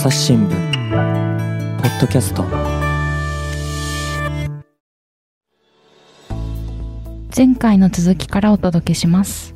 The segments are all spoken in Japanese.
朝日新聞。ポッドキャスト。前回の続きからお届けします。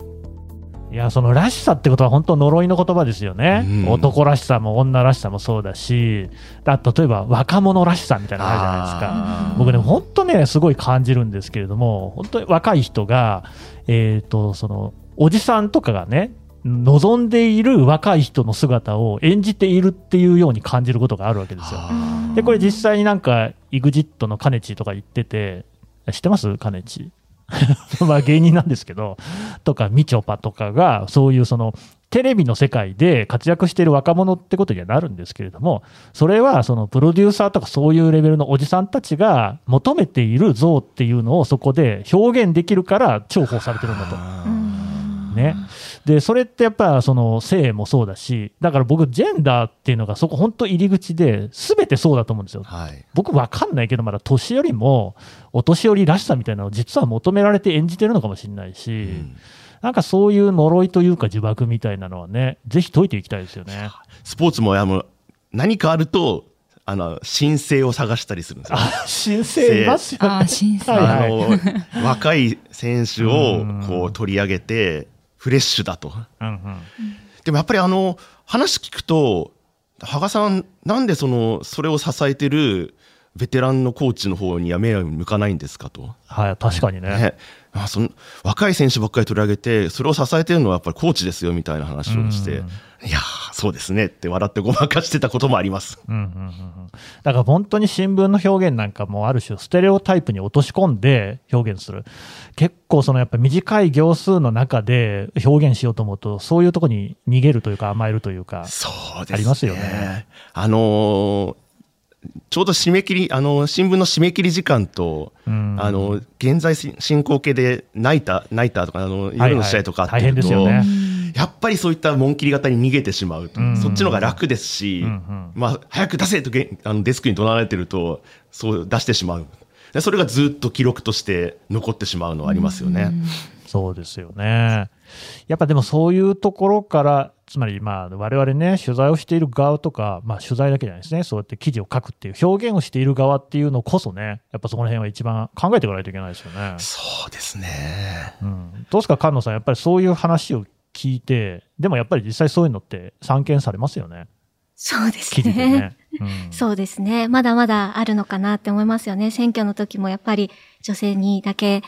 いやそのらしさってことは本当呪いの言葉ですよね、うん。男らしさも女らしさもそうだしだ例えば若者らしさみたいなのあるじゃないですか。僕ね本当ねすごい感じるんですけれども本当に若い人がえっ、とそのおじさんとかがね望んでいる若い人の姿を演じているっていうように感じることがあるわけですよ。あでこれ実際になんか EXIT のカネチとか言ってて知ってます？カネチ。まあ芸人なんですけどとかみちょぱとかがそういうそのテレビの世界で活躍している若者ってことにはなるんですけれどもそれはそのプロデューサーとかそういうレベルのおじさんたちが求めている像っていうのをそこで表現できるから重宝されてるんだと。ね、でそれってやっぱその性もそうだしだから僕ジェンダーっていうのがそこ本当入り口で全てそうだと思うんですよ。はい。僕分かんないけどまだ年寄りもお年寄りらしさみたいなのを実は求められて演じてるのかもしれないし、うん。なんかそういう呪いというか呪縛みたいなのはねぜひ解いていきたいですよね。スポーツもやむ何かあると、あの、申請を探したりするんですよ。あ新生いますよね。あ あ新鮮はいあの、若い選手をうん。こう取り上げて、フレッシュだと。うんうん。でもやっぱりあの、話聞くと、羽賀さん、なんでその、それを支えてるベテランのコーチの方には目を向かないんですかと。はい確かにね。ね、あその若い選手ばっかり取り上げて、それを支えてるのはやっぱりコーチですよみたいな話をして、うんいやー、そうですねって笑ってごまかしてたこともあります。うんうんうんうんだから本当に新聞の表現なんかもある種ステレオタイプに落とし込んで表現する結構そのやっぱ短い行数の中で表現しようと思うとそういうところに逃げるというか甘えるというかそうですね。ありますよね。あのーちょうど締め切り、あのー新聞の締め切り時間と、うんあのー現在進行形でナイター、ナイターとか、あの、夜の試合とかあってはいはい大変ですよねやっぱりそういった紋切り型に逃げてしまうと、うんそっちの方が楽ですし、うんうんまあ、早く出せとげあのデスクに怒鳴られてると、そう出してしまう。でそれがずっと記録として残ってしまうのはありますよね。そうですよね。やっぱでもそういうところから、つまりまあ我々ね、取材をしている側とか、まあ取材だけじゃないですね、そうやって記事を書くっていう表現をしている側っていうのこそね、やっぱそこら辺は一番考えていかないといけないですよね。そうですね。うん、どうですか、菅野さん、やっぱりそういう話を聞いて、でもやっぱり実際そういうのって散見されますよね、そうですね。ね。うん、そうですね。まだまだあるのかなって思いますよね。選挙の時もやっぱり女性にだけ、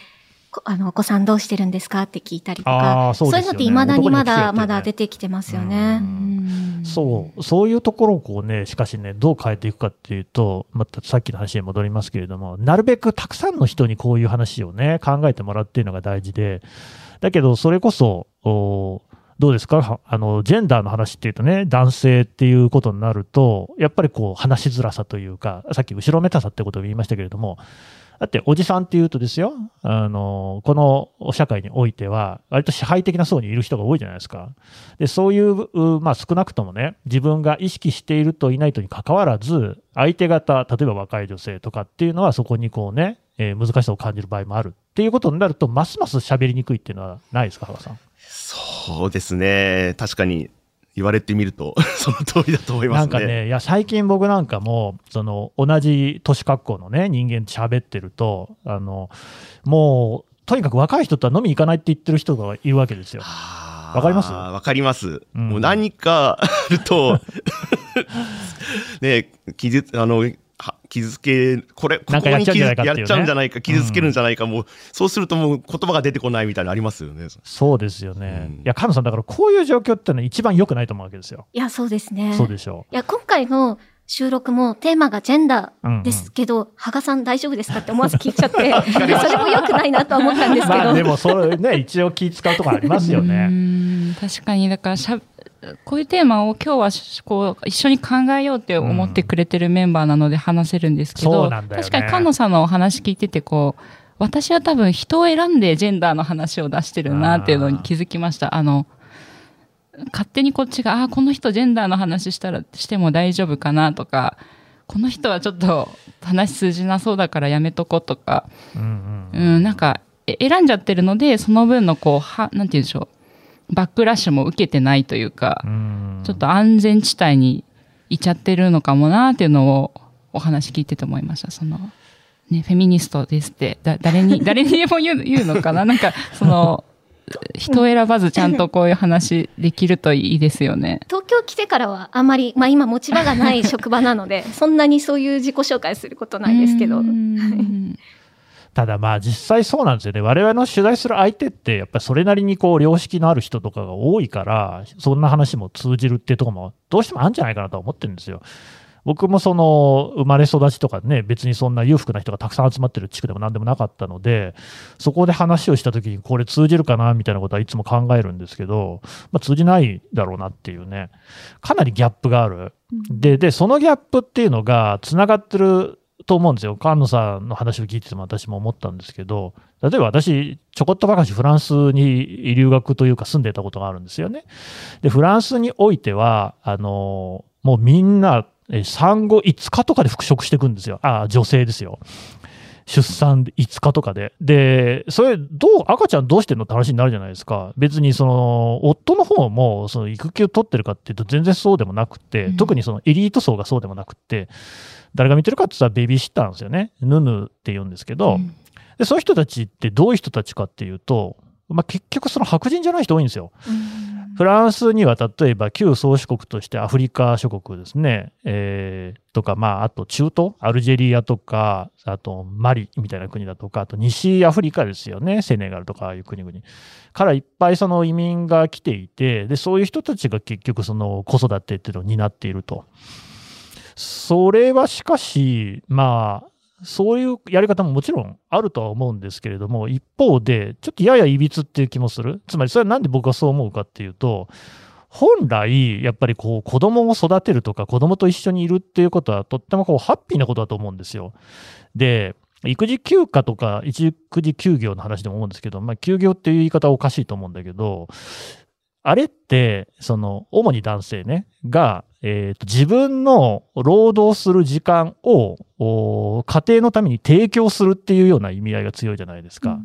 こあの、お子さんどうしてるんですかって聞いたりとあか、ーそうですよねいうのって未だにまだ、ねまだ出てきてますよね。うんそう、そういうところをこうね、しかしね、どう変えていくかっていうと、またさっきの話に戻りますけれども、なるべくたくさんの人にこういう話をね、考えてもらうっていうのが大事で、だけど、それこそ、どうですか？あの、ジェンダーの話っていうとね、男性っていうことになると、やっぱりこう、話しづらさというか、さっき後ろめたさってことを言いましたけれども、だって、おじさんっていうとですよ、あの、この社会においては、割と支配的な層にいる人が多いじゃないですか。で、そういう、まあ少なくともね、自分が意識しているといないとに関わらず、相手方、例えば若い女性とかっていうのは、そこにこうね、えー難しさを感じる場合もあるっていうことになると、ますます喋りにくいっていうのはないですか、羽賀さん？そうですね。確かに言われてみると、その通りだと思いますね。なんかね、いや、最近僕なんかも、その、同じ年格好のね、人間と喋ってると、あの、もう、とにかく若い人とは飲み行かないって言ってる人がいるわけですよ。わわかります？わかります。うんもう何かあると、ね、傷、あの、は傷つけ、これ、こなんかやっちゃうんじゃないか傷つけるんじゃないか、もう、そうするともう言葉が出てこないみたいなのありますよね。そうですよね。うんいや、菅野さん、だからこういう状況ってのは一番良くないと思うわけですよ。いや、そうですね。そうでしょいや、今回の収録もテーマがジェンダーうんうんですけど、羽賀さん大丈夫ですかって思わず聞いちゃって、それも良くないなとは思ったんですう。けど。まあ、でも、それね、一応気使うところありますようね。ん確かにだからしゃこういうテーマを今日はしこう一緒に考えようって思ってくれてるメンバーなので話せるんですけそど、うなんね確かに菅野さんのお話聞いててこう私は多分人を選んでジェンダーの話を出してるなっていうのに気づきました。あの勝手にこっちがあこの人ジェンダーの話したらしても大丈夫かなとかこの人はちょっと話通じなそうだからやめとこうとかうんうんうん、なんか、え選んじゃってるので、その分のこう、は、なんて言うんでしょう。バックラッシュも受けてないというか、うんちょっと安全地帯にいちゃってるのかもなっていうのをお話聞いてて思いました。その、ね、フェミニストですって、だ誰に、誰にでも言う言うのかな？なんか、その、人を選ばずちゃんとこういう話できるといいですよね。東京来てからはあんまり、まあ今持ち場がない職場なので、そんなにそういう自己紹介することないですけど。うんただまあ実際そうなんですよね。我々の取材する相手って、やっぱりそれなりにこう良識のある人とかが多いから、そんな話も通じるっていうところもどうしてもあるんじゃないかなとは思ってるんですよ。僕もその生まれ育ちとかね、別にそんな裕福な人がたくさん集まってる地区でもなんでもなかったので、そこで話をしたときにこれ通じるかなみたいなことはいつも考えるんですけど、まあ、通じないだろうなっていうね、かなりギャップがある。で、で、そのギャップっていうのがつながってると思うんですよ。菅野さんの話を聞いてても私も思ったんですけど、例えば私、ちょこっとばかしフランスに留学というか住んでたことがあるんですよね。で、フランスにおいては、あの、もうみんな、え産後5日とかで復職していくんですよ。あ、女性ですよ。出産5日とかで。で、それ、どう、赤ちゃんどうしてんのって話になるじゃないですか。別にその、夫の方も、その育休取ってるかっていうと全然そうでもなくて、うん特にそのエリート層がそうでもなくて、誰が見てるかって言ったらベビーシッターなんですよね。ヌヌって言うんですけど、で、そういう人たちってどういう人たちかっていうと、まあ、結局その白人じゃない人多いんですよ。フランスには例えば旧宗主国としてアフリカ諸国ですね、えーとか、まあ、あと中東、アルジェリアとか、あとマリみたいな国だとか、あと西アフリカですよね、セネガルとかああいう国々。からいっぱいその移民が来ていて、で、そういう人たちが結局その子育てっていうのを担っていると。それはしかし、まあ、そういうやり方ももちろんあるとは思うんですけれども、一方で、ちょっとややいびつっていう気もする。つまり、それはなんで僕はそう思うかっていうと、本来、やっぱりこう、子供を育てるとか、子供と一緒にいるっていうことは、とってもこう、ハッピーなことだと思うんですよ。で、育児休暇とか、一育児休業の話でも思うんですけど、まあ、休業っていう言い方はおかしいと思うんだけど、あれって、その、主に男性ね、が、えーと自分の労働する時間をお家庭のために提供するっていうような意味合いが強いじゃないですか。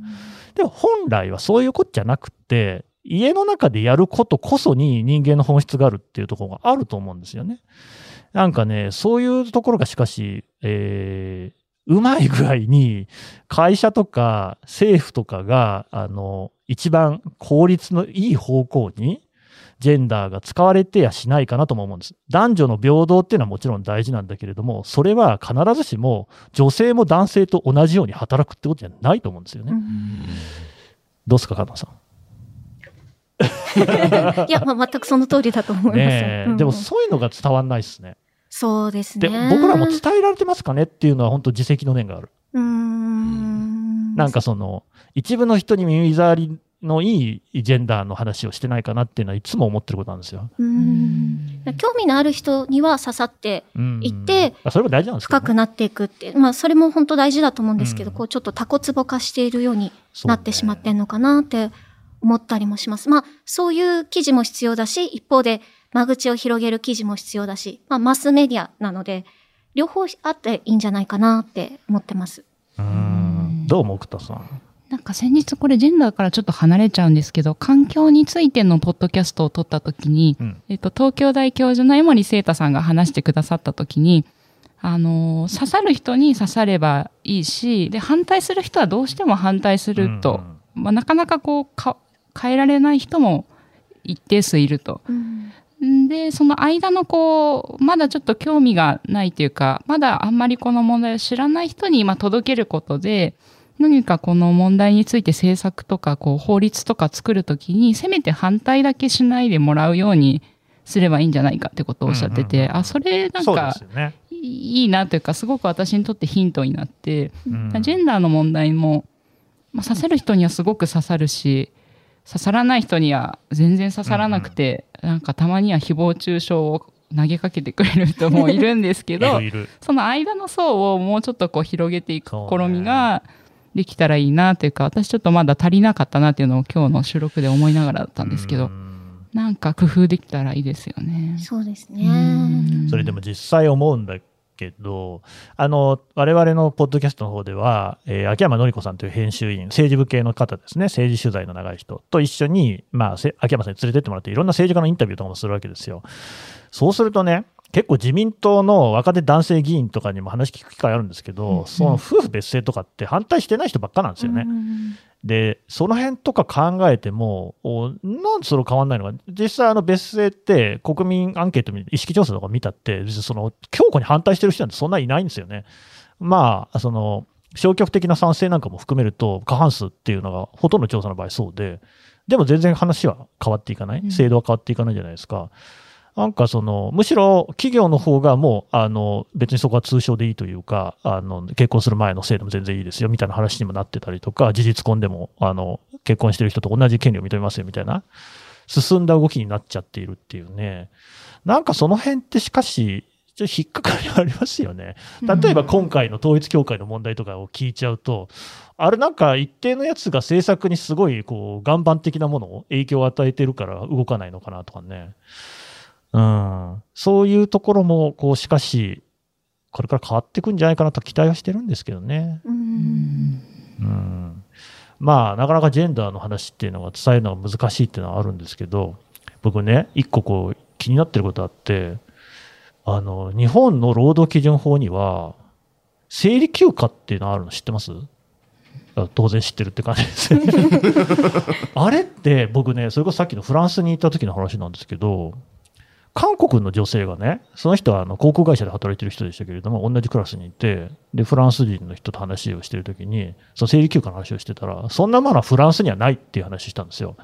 でも本来はそういうことじゃなくて、家の中でやることこそに人間の本質があるっていうところがあると思うんですよね。なんかね、そういうところがしかし、えーうまい具合に会社とか政府とかが、あの、一番効率のいい方向にジェンダーが使われてやしないかなとも思うんです。男女の平等っていうのはもちろん大事なんだけれども、それは必ずしも女性も男性と同じように働くってことじゃないと思うんですよね。どうですか、加藤さん？いや、まあ、全くその通りだと思います。ねえ、うんでもそういうのが伝わんないですね。そうですで、ね。僕らも伝えられてますかねっていうのは本当自責の念がある。うーん。なんかその、一部の人に耳障りのいいジェンダーの話をしてないかなっていうのはいつも思ってることなんですよ。うーん。興味のある人には刺さってうん行って、あそれも大事なんですけど、深くなっていくって、まあそれも本当大事だと思うんですけど、うんこうちょっとタコツボ化しているようになってしまってんのかなって思ったりもします。まあそういう記事も必要だし、一方で間口を広げる記事も必要だし、まあマスメディアなので、両方あっていいんじゃないかなって思ってます。うんどう思う、久田さん？なんか先日これジェンダーからちょっと離れちゃうんですけど、環境についてのポッドキャストを撮った時に、うんえっと、東京大教授の江森聖太さんが話してくださった時に、あのー刺さる人に刺さればいいし、で、反対する人はどうしても反対すると、まあ、なかなかこうか、変えられない人も一定数いると。んで、その間のこう、まだちょっと興味がないというか、まだあんまりこの問題を知らない人に今届けることで、何かこの問題について政策とかこう法律とか作るときに、せめて反対だけしないでもらうようにすればいいんじゃないかってことをおっしゃってて、うんうんうんあ、それなんか。いいなというか、すごく私にとってヒントになって、うんジェンダーの問題も、まあ、刺さる人にはすごく刺さるし、刺さらない人には全然刺さらなくて、なんかたまには誹謗中傷を投げかけてくれる人もいるんですけどいる、いる。その間の層をもうちょっとこう広げていく試みができたらいいなというか、私ちょっとまだ足りなかったなっていうのを今日の収録で思いながらだったんですけど、うんなんか工夫できたらいいですよね。そうですうね。んそれでも実際思うんだけど、あの、我々のポッドキャストの方では、えー秋山紀子さんという編集員、政治部系の方ですね、政治取材の長い人と一緒に、まあ、せ秋山さんに連れてってもらって、いろんな政治家のインタビューとかもするわけですよ。そうするとね、結構自民党の若手男性議員とかにも話聞く機会あるんですけど、その夫婦別姓とかって反対してない人ばっかなんですよね。で、その辺とか考えても、おなんでそれ変わんないのか、実際、あの別姓って国民アンケート、意識調査とか見たって、別にその強固に反対してる人なんてそんないないんですよね。まあ、その消極的な賛成なんかも含めると、過半数っていうのがほとんど調査の場合そうで、でも全然話は変わっていかない、制度は変わっていかないじゃないですか。なんかその、むしろ企業の方がもう、あの、別にそこは通称でいいというか、あの、結婚する前の制度も全然いいですよ、みたいな話にもなってたりとか、事実婚でも、あの、結婚してる人と同じ権利を認めますよ、みたいな、進んだ動きになっちゃっているっていうね。なんかその辺ってしかし、ちょっと引っかかりはありますよね。例えば今回の統一教会の問題とかを聞いちゃうと、あれなんか一定のやつが政策にすごいこう岩盤的なものを影響を与えてるから動かないのかなとかね。うん。そういうところも、こう、しかし、これから変わっていくんじゃないかなと期待はしてるんですけどね。うんうん。まあ、なかなかジェンダーの話っていうのが伝えるのが難しいっていうのはあるんですけど、僕ね、一個こう、気になってることあって、あの、日本の労働基準法には、生理休暇っていうのあるの知ってます？あ当然知ってるって感じですね。あれって僕ね、それこそさっきのフランスに行った時の話なんですけど、韓国の女性がね、その人はあの航空会社で働いてる人でしたけれども、同じクラスにいて、で、フランス人の人と話をしてるときに、その生理休暇の話をしてたら、そんなものはフランスにはないっていう話をしたんですよ。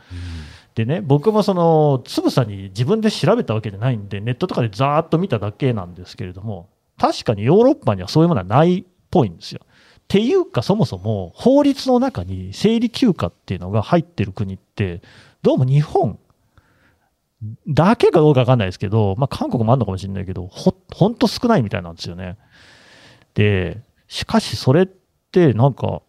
でね、僕もその、つぶさに自分で調べたわけじゃないんで、ネットとかでざーっと見ただけなんですけれども、確かにヨーロッパにはそういうものはないっぽいんですよ。っていうか、そもそも法律の中に生理休暇っていうのが入ってる国って、どうも日本だけかどうかわかんないですけど、まあ韓国もあるのかもしれないけど、ほ、ほんと少ないみたいなんですよね。で、しかしそれってなんか、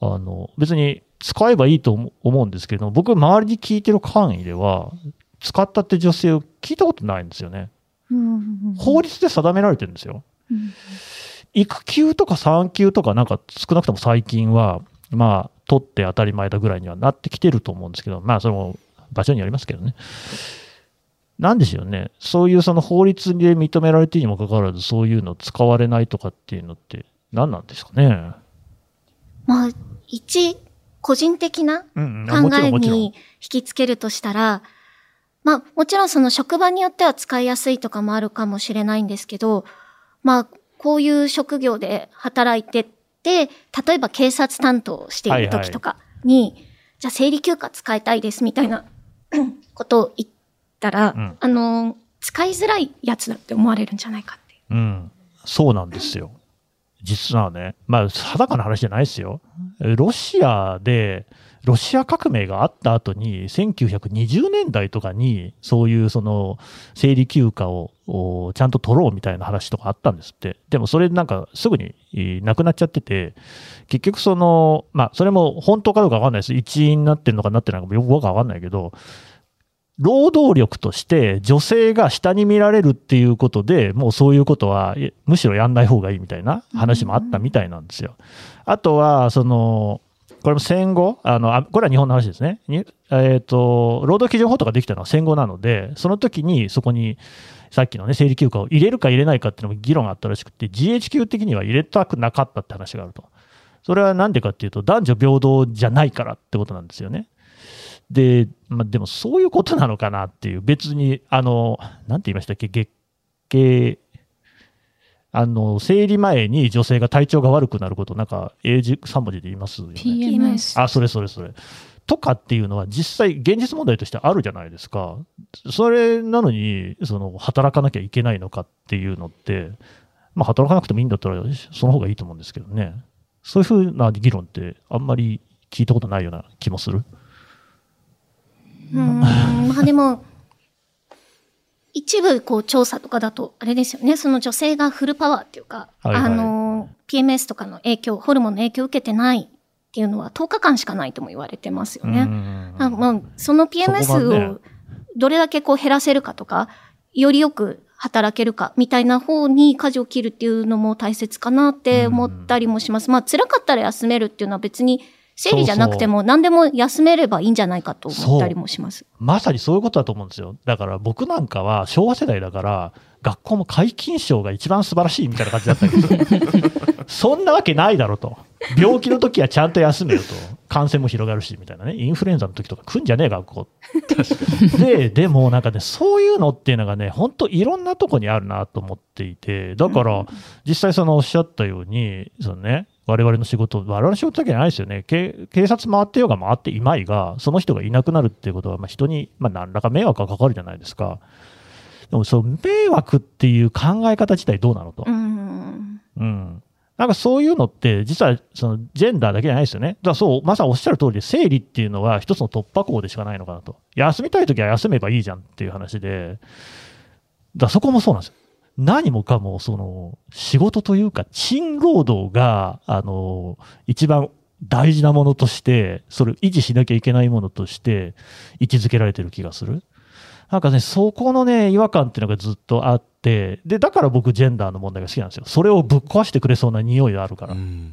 あの、別に使えばいいと思思うんですけど、僕周りに聞いてる範囲では、使ったって女性を聞いたことないんですよね。うん法律で定められてるんですよ。うん育休とか産休とかなんか少なくとも最近は、まあ、取って当たり前だぐらいにはなってきてると思うんですけど、まあ、それも場所によりますけどね。なんでしょうね。そういうその法律で認められているにもかかわらず、そういうの使われないとかっていうのって何なんですかね。まあ、一、個人的な考えに引。きつけるとしたら、まあ、もちろんその職場によっては使いやすいとかもあるかもしれないんですけど、まあ、こういう職業で働いてって、例えば警察担当をしている時とかに、じゃあ生理休暇使いたいですみたいな ことを言ったら、うんあの、使いづらいやつだって思われるんじゃないかって。うん、そうなんですよ。実はね、まあ、定かな話じゃないですよ。ロシアで、ロシア革命があった後に、1920年代とかに、そういうその、生理休暇をちゃんと取ろうみたいな話とかあったんですって。でもそれなんかすぐになくなっちゃってて、結局その、まあ、それも本当かどうかわかんないです。一員になってるのかなってないのかよくわかんないけど、労働力として女性が下に見られるっていうことで、もうそういうことはえむしろやんない方がいいみたいな話もあったみたいなんですよ。あとは、その、これも戦後、あの、あこれは日本の話ですね。にえっ、と、労働基準法とかできたのは戦後なので、その時にそこに、さっきのね、生理休暇を入れるか入れないかっていうのも議論があったらしくて、GHQ 的には入れたくなかったって話があると。それはなんでかっていうと、男女平等じゃないからってことなんですよね。で、まあ、でもそういうことなのかなっていう、別に、あの、なんて言いましたっけ、月経、あの、生理前に女性が体調が悪くなること、なんか、英字3文字で言いますよね。PMS。あ、それそれそれ。とかっていうのは実際現実問題としてあるじゃないですか。それなのに、その、働かなきゃいけないのかっていうのって、まあ、働かなくてもいいんだったら、その方がいいと思うんですけどね。そういうふうな議論ってあんまり聞いたことないような気もする。うーん、まあでも、一部こう調査とかだと、あれですよね、その女性がフルパワーっていうか、はいはい。あの、PMS とかの影響、ホルモンの影響を受けてないっていうのは10日間しかないとも言われてますよね。うんあまあ、その PMS をどれだけこう減らせるかとか、よりよく働けるかみたいな方に舵を切るっていうのも大切かなって思ったりもします。まあ辛かったら休めるっていうのは別に生理じゃなくても何でも休めればいいんじゃないかと思ったりもします。まさにそういうことだと思うんですよ。だから僕なんかは昭和世代だから、学校も皆勤賞が一番素晴らしいみたいな感じだったけど、そんなわけないだろと。病気の時はちゃんと休めよと。感染も広がるし、みたいなね。インフルエンザの時とか来んじゃねえ、学校。で、でもなんかね、そういうのっていうのがね、本当いろんなとこにあるなと思っていて、だから、実際そのおっしゃったように、そのね、我々の仕事、我々の仕事だけじゃないですよね。警警察回ってようが回っていまいが、その人がいなくなるっていうことは、まあ、人に、まあ、何らか迷惑がかかるじゃないですか。でも、そう、迷惑っていう考え方自体どうなのと。うん。うん。なんかそういうのって、実はそのジェンダーだけじゃないですよね。だからそう、まさにおっしゃる通りで、生理っていうのは一つの突破口でしかないのかなと。休みたいときは休めばいいじゃんっていう話で、だそこもそうなんですよ。何もかも、その、仕事というか、賃労働が、あの、一番大事なものとして、それを維持しなきゃいけないものとして、位置づけられてる気がする。なんかね、そこのね、違和感っていうのがずっとあって、で、だから僕、ジェンダーの問題が好きなんですよ。それをぶっ壊してくれそうな匂いがあるから。うん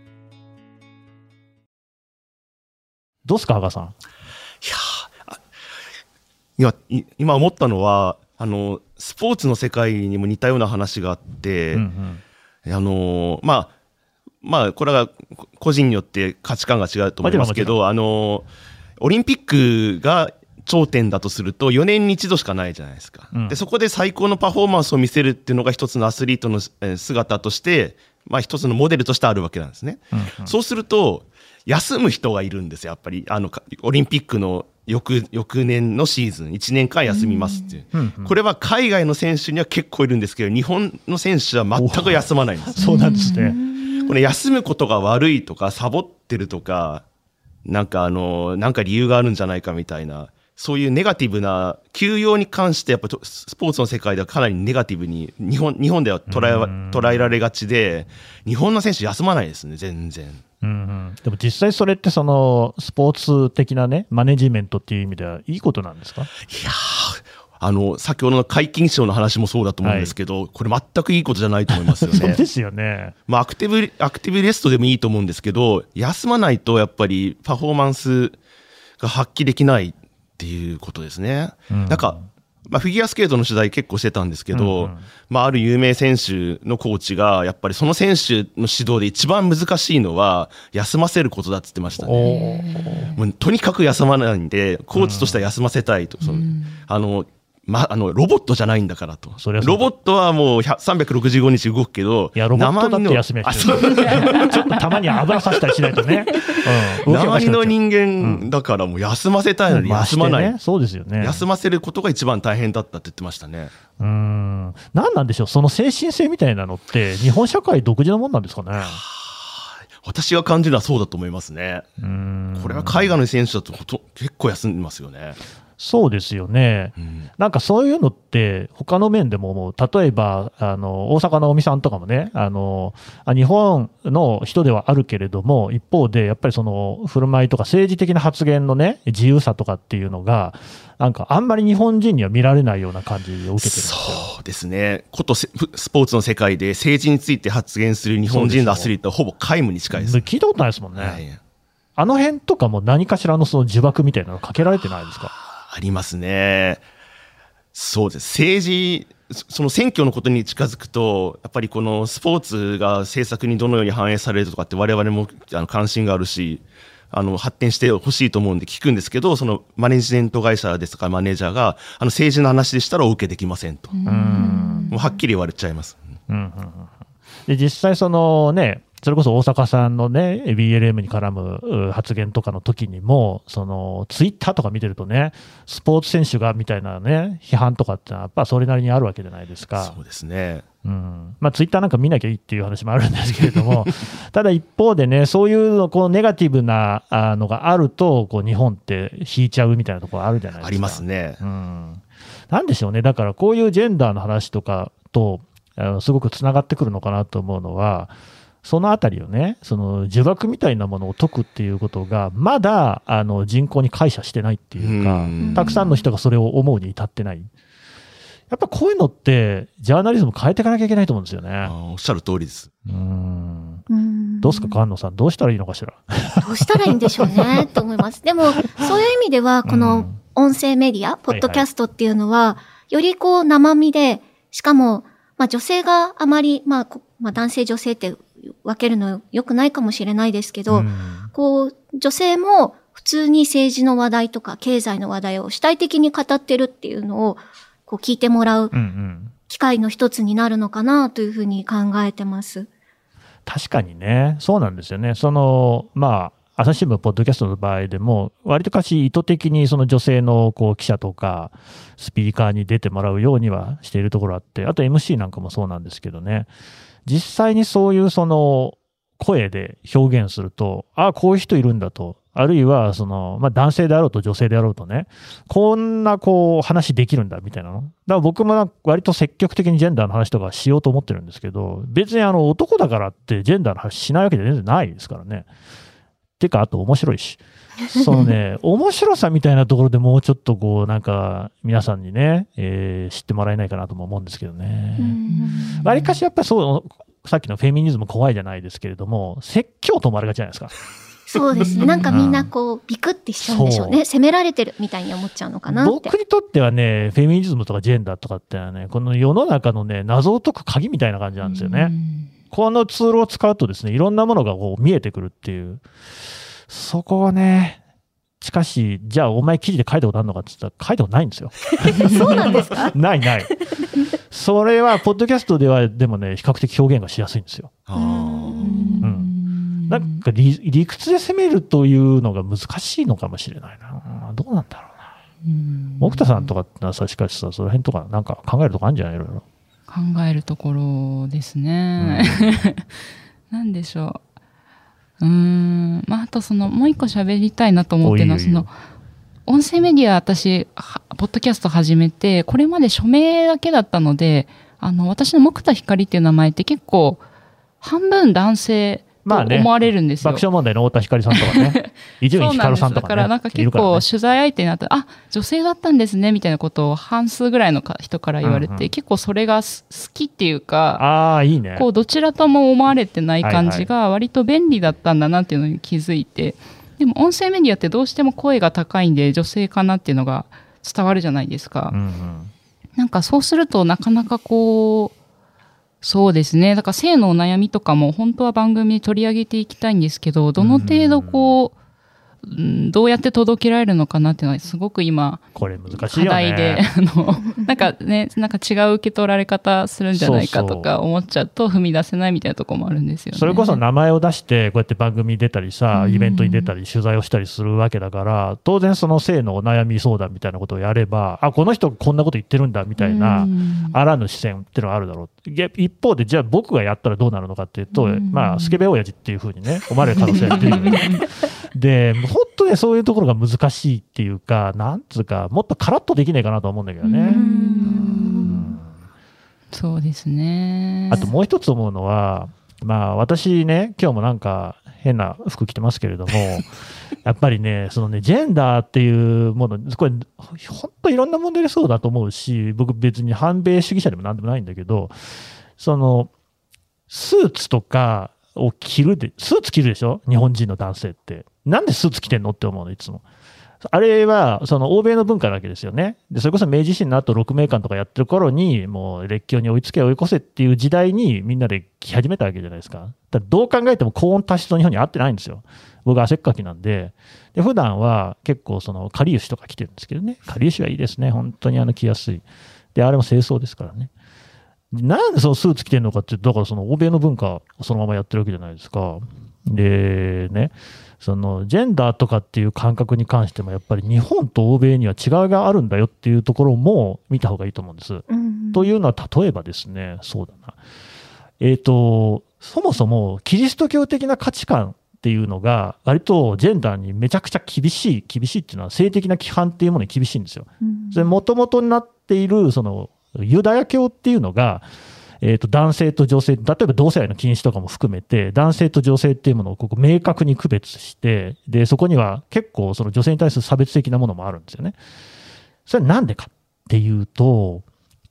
どうすか、羽賀さん？いや今い今思ったのはあのスポーツの世界にも似たような話があって、うんうん。あのーまあまあこれはこ個人によって価値観が違うと思いますけどあのーオリンピックが頂点だとすると4年に一度しかないじゃないですか、うん。でそこで最高のパフォーマンスを見せるっていうのが一つのアスリートのえー姿として、まあ、一つのモデルとしてあるわけなんですね。うん。そうすると、休む人がいるんですよ、やっぱり。あの、かオリンピックの翌、翌年のシーズン、1年間休みますっていう。うんうんこれは海外の選手には結構いるんですけど、日本の選手は全く休まないんです。そうなんですね。これ休むことが悪いとか、サボってるとか、なんかあの、なんか理由があるんじゃないかみたいな、そういうネガティブな、休養に関してやっぱとスポーツの世界ではかなりネガティブに、日本、日本では捉え捉えられがちで、日本の選手休まないですね、全然。うんうん、でも実際それってそのスポーツ的なね、マネジメントっていう意味ではいいことなんですか？いやーあの、先ほどの解禁賞の話もそうだと思うんですけど、これ全くいいことじゃないと思いますよね そうで。すよね。まあ、アクティブ、アクティブレストでもいいと思うんですけど、休まないとやっぱりパフォーマンスが発揮できないっていうことですね。うんなんか、まあ、フィギュアスケートの取材結構してたんですけど、うんうんまあ、ある有名選手のコーチが、やっぱりその選手の指導で一番難しいのは、休ませることだって言ってましたね。もうとにかく休まないんで、コーチとしては休ませたいと。そのあの、ま、あの、ロボットじゃないんだからと。ロボットはもう100 365日動くけど、いや、ロボットだって休みはあ必要 ちょっとたまに油させたりしないとね。うん、動きがおかし周りの人間だからもう休ませたいのにま休まない。ねそうですよね。休ませることが一番大変だったって言ってましたね。うーん。何なんでしょう、その精神性みたいなのって、日本社会独自のもんなんですかね？私が感じるのはそうだと思いますね。これは海外の選手だと結構休んでますよね。そうですよね。うんなんかそういうのって、他の面でももう、例えば、あの、大阪の尾身さんとかもね、あの、あ日本の人ではあるけれども、一方で、やっぱりその、振る舞いとか政治的な発言のね、自由さとかっていうのが、なんかあんまり日本人には見られないような感じを受けてるんですよ。そうですね。ことせスポーツの世界で政治について発言する日本人のアスリートはほぼ皆無に近いです。聞いたことないですもんね。はいあの辺とかも何かしらのその呪縛みたいなのかけられてないですか？ありますね。そうです。政治、そその選挙のことに近づくと、やっぱりこのスポーツが政策にどのように反映されるとかって我々もあの関心があるし、あの発展してほしいと思うんで聞くんですけど、そのマネジメント会社ですとかマネージャーが、あの政治の話でしたらお受けできませんと。うん。もうはっきり言われちゃいます。うんうんうんで実際そのね、それこそ大阪さんのね、BLM に絡むう発言とかの時にも、そのツイッターとか見てるとね、スポーツ選手がみたいなね、批判とかってのは、やっぱそれなりにあるわけじゃないですか。そうですね。うんまあ、ツイッターなんか見なきゃいいっていう話もあるんですけれども、ただ一方でね、そういうのこうネガティブなあのがあると、こう日本って引いちゃうみたいなところあるじゃないですか。ありますね。うん、なんでしょうね、だからこういうジェンダーの話とかと、あのすごくつながってくるのかなと思うのは、そのあたりをね、その呪縛みたいなものを解くっていうことが、まだあの人口に解釈してないっていうかうん、たくさんの人がそれを思うに至ってない。やっぱこういうのって、ジャーナリズム変えていかなきゃいけないと思うんですよね。あおっしゃる通りです。うんうんどうですか、菅野さん、どうしたらいいのかしら。どうしたらいいんでしょうね、と思います。でも、そういう意味では、こうのん音声メディア、ポッドキャストっていうのは、よりこう生身で、しかも、まあ女性があまり、まあ、こまあ男性女性って分けるの良くないかもしれないですけど、うんこう、女性も普通に政治の話題とか経済の話題を主体的に語ってるっていうのを、こう聞いてもらううんうん機会の一つになるのかなというふうに考えてます。確かにね、そうなんですよね。その、まあ、朝日新聞、ポッドキャストの場合でも、割とかし意図的にその女性のこう記者とか、スピーカーに出てもらうようにはしているところあって、あと MC なんかもそうなんですけどね、実際にそういうその声で表現すると、ああ、こういう人いるんだと、あるいはその、まあ、男性であろうと女性であろうとね、こんなこう話できるんだみたいなの。だから僕もなんか割と積極的にジェンダーの話とかしようと思ってるんですけど、別にあの男だからってジェンダーの話しないわけじゃ全然ないですからね。てか、あと面白いし。そのね、面白さみたいなところでもうちょっとこう、なんか皆さんにね、えー知ってもらえないかなとも思うんですけどね。わりかしやっぱりそう、さっきのフェミニズム怖いじゃないですけれども、説教と思われがちじゃないですか。そうですね。なんかみんなこう、ビクってしちゃうんでしょうね。責められてるみたいに思っちゃうのかなって僕。にとってはね、フェミニズムとかジェンダーとかってのはね、この世の中のね、謎を解く鍵みたいな感じなんですよね。このツールを使うとですね、いろんなものがこう見えてくるっていう。そこはね、しかし、じゃあお前記事で書いたことあるのかって言ったら書いたことないんですよ。そうなんですか？ないない。それは、ポッドキャストでは、でもね、比較的表現がしやすいんですよ。あーんなんか理理屈で攻めるというのが難しいのかもしれないな。どうなんだろうな。奥田さんとかってのはさ、しかしさ、その辺とかなんか考えるとこあるんじゃない？いろいろ。考えるところですね。なんでしょう。うーん。まあ、あとその、もう一個喋りたいなと思ってるのは、その、音声メディア私、はポッドキャスト始めて、これまで署名だけだったので、あの、私の木田光っていう名前って結構、半分男性とまあね思われるんですよ。爆笑問題の太田光さんとかね、伊集院光さんとかね。だからなんか結構取材相手になったら、あ、女性だったんですね、みたいなことを半数ぐらいのか人から言われて、うんうん結構それがす好きっていうか、ああ、いいね。こうどちらとも思われてない感じが割と便利だったんだなっていうのに気づいて、でも音声メディアってどうしても声が高いんで女性かなっていうのが伝わるじゃないですか。うんうんなんかそうするとなかなかこう、そうですね。だから性のお悩みとかも本当は番組で取り上げていきたいんですけど、どの程度こう、うんどうやって届けられるのかなっていうのはすごく今これ難しいね。題で、あの、なんかね、なんか違う受け取られ方するんじゃないかとか思っちゃうと踏み出せないみたいなところもあるんですよね。それこそ名前を出して、こうやって番組に出たりさ、うんイベントに出たり、取材をしたりするわけだから、当然その性のお悩み相談みたいなことをやれば、あ、この人こんなこと言ってるんだみたいなう、んあらぬ視線っていうのがあるだろう。一方で、じゃあ僕がやったらどうなるのかっていうと、うんまあ、スケベ親父っていうふうにね、思われる可能性が出てくる。で、本当ね、そういうところが難しいっていうか、なんつうか、もっとカラッとできないかなと思うんだけどね。そうですね。あともう一つ思うのは、まあ私ね、今日もなんか変な服着てますけれども、やっぱりね、そのね、ジェンダーっていうもの、これ、本当いろんな問題でそうだと思うし、僕別に反米主義者でもなんでもないんだけど、その、スーツとかを着るで、スーツ着るでしょ？日本人の男性って。なんでスーツ着てんのって思うの、いつも。あれは、その欧米の文化なわけですよね。で、それこそ明治維新の後、六名館とかやってる頃に、もう列強に追いつけ追い越せっていう時代にみんなで着始めたわけじゃないですか。だどう考えても高温多湿の日本に合ってないんですよ。僕汗っかきなんで。で、普段は結構その、カリウシとか着てるんですけどね。カリウシはいいですね。本当にあの着やすい。で、あれも清掃ですからね。なんでそのスーツ着てるのかって、だからその欧米の文化をそのままやってるわけじゃないですか。で、ね、そのジェンダーとかっていう感覚に関しても、やっぱり日本と欧米には違いがあるんだよっていうところも見た方がいいと思うんです。うんというのは、例えばですね、そうだな。えっ、と、そもそもキリスト教的な価値観っていうのが、割とジェンダーにめちゃくちゃ厳しい、厳しいっていうのは性的な規範っていうものに厳しいんですよ。うんそれ、もともとになっている、その、ユダヤ教っていうのが、えっ、と、男性と女性、例えば同性愛の禁止とかも含めて、男性と女性っていうものをここ明確に区別して、で、そこには結構その女性に対する差別的なものもあるんですよね。それはなんでかっていうと、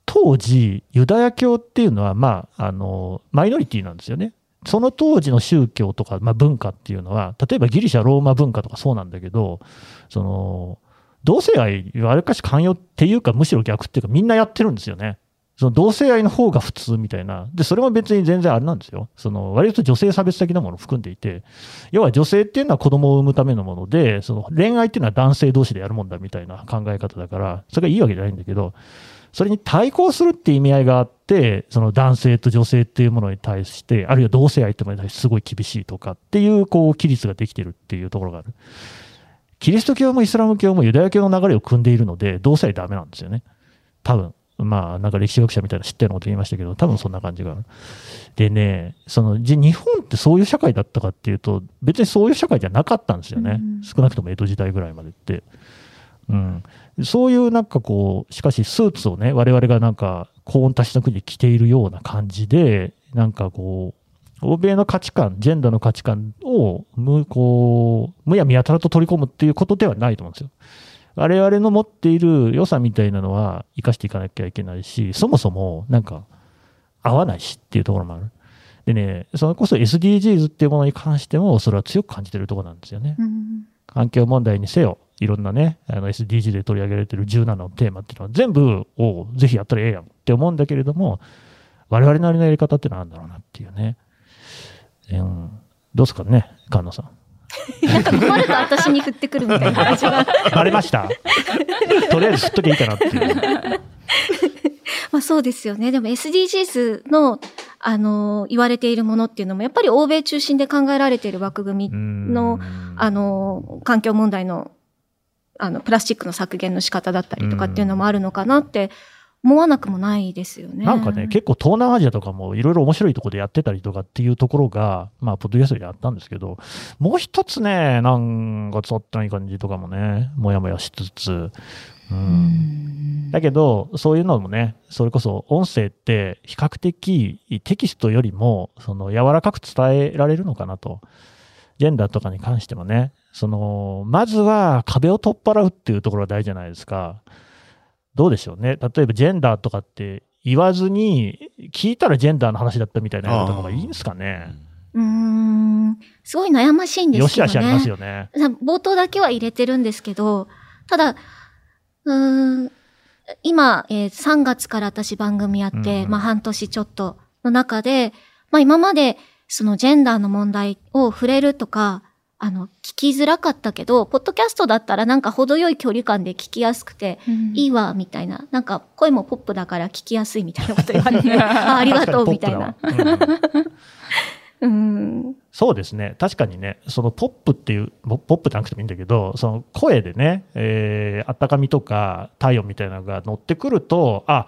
当時、ユダヤ教っていうのは、まあ、あの、マイノリティなんですよね。その当時の宗教とか、まあ、文化っていうのは、例えばギリシャ、ローマ文化とかそうなんだけど、その、同性愛、わりかし寛容っていうか、むしろ逆っていうか、みんなやってるんですよね。その同性愛の方が普通みたいな。で、それも別に全然あれなんですよ。その、割と女性差別的なものを含んでいて、要は女性っていうのは子供を産むためのもので、その恋愛っていうのは男性同士でやるもんだみたいな考え方だから、それがいいわけじゃないんだけど、それに対抗するって意味合いがあって、その男性と女性っていうものに対して、あるいは同性愛ってものに対してすごい厳しいとかっていう、こう、規律ができてるっていうところがある。キリスト教もイスラム教もユダヤ教の流れを組んでいるので、同性愛ダメなんですよね。多分。まあ、なんか歴史学者みたいな知ったようなこと言いましたけど、多分そんな感じが。でね、その、じゃ日本ってそういう社会だったかっていうと、別にそういう社会じゃなかったんですよね。うん少なくとも江戸時代ぐらいまでって。うん。そういうなんかこう、しかしスーツをね、我々がなんか高温多湿の国で着ているような感じで、なんかこう、欧米の価値観、ジェンダーの価値観をむ、こう、むやみやたらと取り込むっていうことではないと思うんですよ。我々の持っている良さみたいなのは生かしていかなきゃいけないし、そもそもなんか合わないしっていうところもある。でね、それこそ SDGs っていうものに関しても、それは強く感じてるところなんですよね。うん環境問題にせよ、いろんなね、あの SDG で取り上げられてる17のテーマっていうのは全部をぜひやったらええやんって思うんだけれども、我々なりのやり方ってのはあるんだろうなっていうね。うん、どうですかね、菅野さん。なんか困ると私に振ってくるみたいな感じが。バレました？とりあえず振っときゃいいかなっていう。まあそうですよね。でも SDGs の、あの、言われているものっていうのも、やっぱり欧米中心で考えられている枠組みの、あの、環境問題の、あの、プラスチックの削減の仕方だったりとかっていうのもあるのかなって思わなくもないですよね。なんかね、結構東南アジアとかもいろいろ面白いところでやってたりとかっていうところが、まあ、ポッドキャストでやったんですけど、もう一つね、なんかちょっとない感じとかもね、もやもやしつつ、うん。だけど、そういうのもね、それこそ音声って比較的テキストよりも、その柔らかく伝えられるのかなと。ジェンダーとかに関してもね、その、まずは壁を取っ払うっていうところが大事じゃないですか。どうでしょうね。例えばジェンダーとかって言わずに、聞いたらジェンダーの話だったみたいなのとかがいいんですかね。うーん、すごい悩ましいんですけどね。よしあしありますよね。冒頭だけは入れてるんですけど、ただ、うーん、今、えー3月から私番組やって、うんまあ半年ちょっとの中で、まあ今までそのジェンダーの問題を触れるとか、あの、聞きづらかったけど、ポッドキャストだったらなんか程よい距離感で聞きやすくて、いいわ、みたいな。なんか声もポップだから聞きやすいみたいなこと言われて、あありがとう、みたいな。うんうん。そうですね。確かにね、そのポップっていう、ポポップじゃなくてもいいんだけど、その声でね、えー、あったかみとか体温みたいなのが乗ってくると、あ、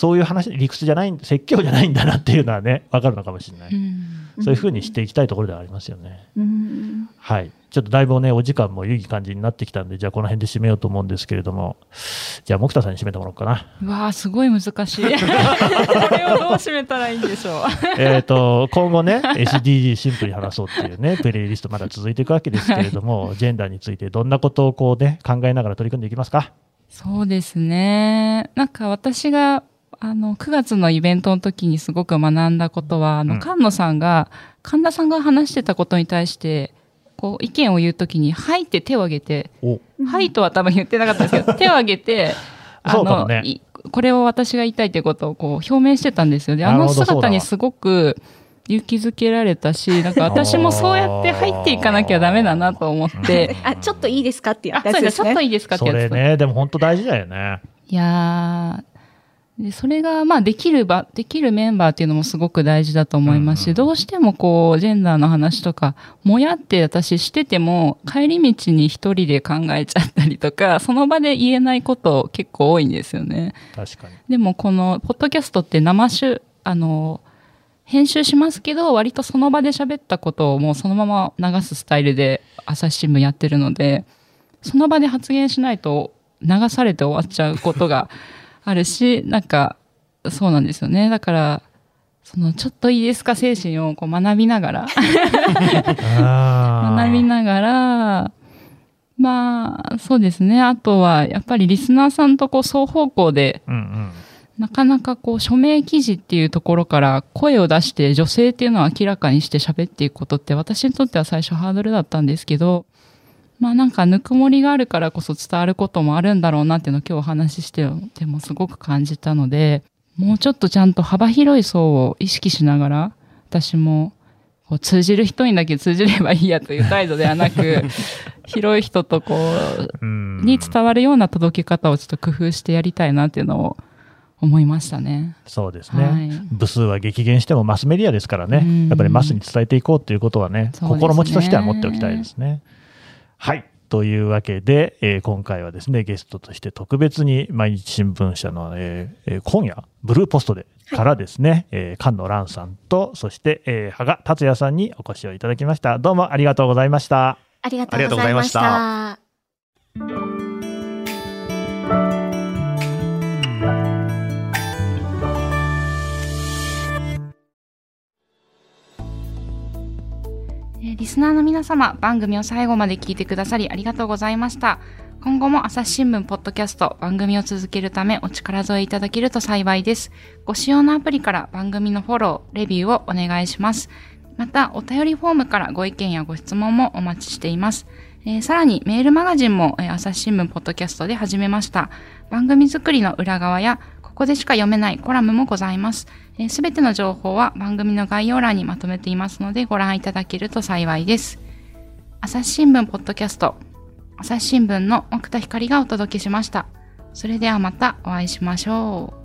そういう話、理屈じゃない、説教じゃないんだなっていうのはね、わかるのかもしれない。そういうふうにしていきたいところではありますよね。うん。はい。ちょっとだいぶね、お時間もいい感じになってきたんで、じゃあこの辺で締めようと思うんですけれども、じゃあ、木田さんに締めてもらおうかな。うわあすごい難しい。これをどう締めたらいいんでしょう。えっと、今後ね、SDG シンプルに話そうっていうね、プレイリストまだ続いていくわけですけれども、ジェンダーについてどんなことをこうね、考えながら取り組んでいきますか？そうですね。なんか私が、あの、9月のイベントの時にすごく学んだことは、あの、うん菅野さんが、神田さんが話してたことに対して、こう、意見を言う時に、はいって手を挙げて、おはいとは多分言ってなかったんですけど、手を挙げて、あの、ねいこれを私が言いたいということをこう表明してたんですよね。あの姿にすごく勇気づけられたし、なんか 私もそうやって入っていかなきゃダメだなと思って、あ、ちょっといいですかってやつですねそうですちょっと。いいですかってそやつ。れね、でも本当大事だよね。いやー、でそれが、まあ、できる場、できるメンバーっていうのもすごく大事だと思いますし、どうしてもこう、ジェンダーの話とか、もやって私してても、帰り道に一人で考えちゃったりとか、その場で言えないこと結構多いんですよね。確かに。でもこの、ポッドキャストって生しあの、編集しますけど、割とその場で喋ったことをもうそのまま流すスタイルで朝日新聞やってるので、その場で発言しないと流されて終わっちゃうことがあるし、なんか、そうなんですよね。だから、その、ちょっといいですか精神をこう学びながら、学びながら、まあ、そうですね。あとは、やっぱりリスナーさんとこう双方向でうんうん。なかなかこう署名記事っていうところから声を出して女性っていうのを明らかにして喋っていくことって私にとっては最初ハードルだったんですけど、まあなんかぬくもりがあるからこそ伝わることもあるんだろうなっていうのを今日お話ししててもすごく感じたので、もうちょっとちゃんと幅広い層を意識しながら私もこう通じる人にだけ通じればいいやという態度ではなく、広い人とこううんに伝わるような届け方をちょっと工夫してやりたいなっていうのを思いましたね。そうですね、はい。部数は激減してもマスメディアですからね、うん。やっぱりマスに伝えていこうということはね、ね。心持ちとしては持っておきたいですね。はい。というわけで、えー今回はですね、ゲストとして特別に毎日新聞社の、えーえー今夜、ブルーポストでからですね、えー菅野蘭さんと、そして、えー、羽賀達也さんにお越しをいただきました。どうもありがとうございました。ありがとうございましあた。スナーの皆様、番組を最後まで聞いてくださりありがとうございました。今後も朝日新聞ポッドキャスト番組を続けるためお力添えいただけると幸いです。ご使用のアプリから番組のフォロー、レビューをお願いします。また、お便りフォームからご意見やご質問もお待ちしています。えーさらにメールマガジンも、えー朝日新聞ポッドキャストで始めました。番組作りの裏側やここでしか読めないコラムもございます。すべての情報は番組の概要欄にまとめていますのでご覧いただけると幸いです。朝日新聞ポッドキャスト、朝日新聞の奥田光がお届けしました。それではまたお会いしましょう。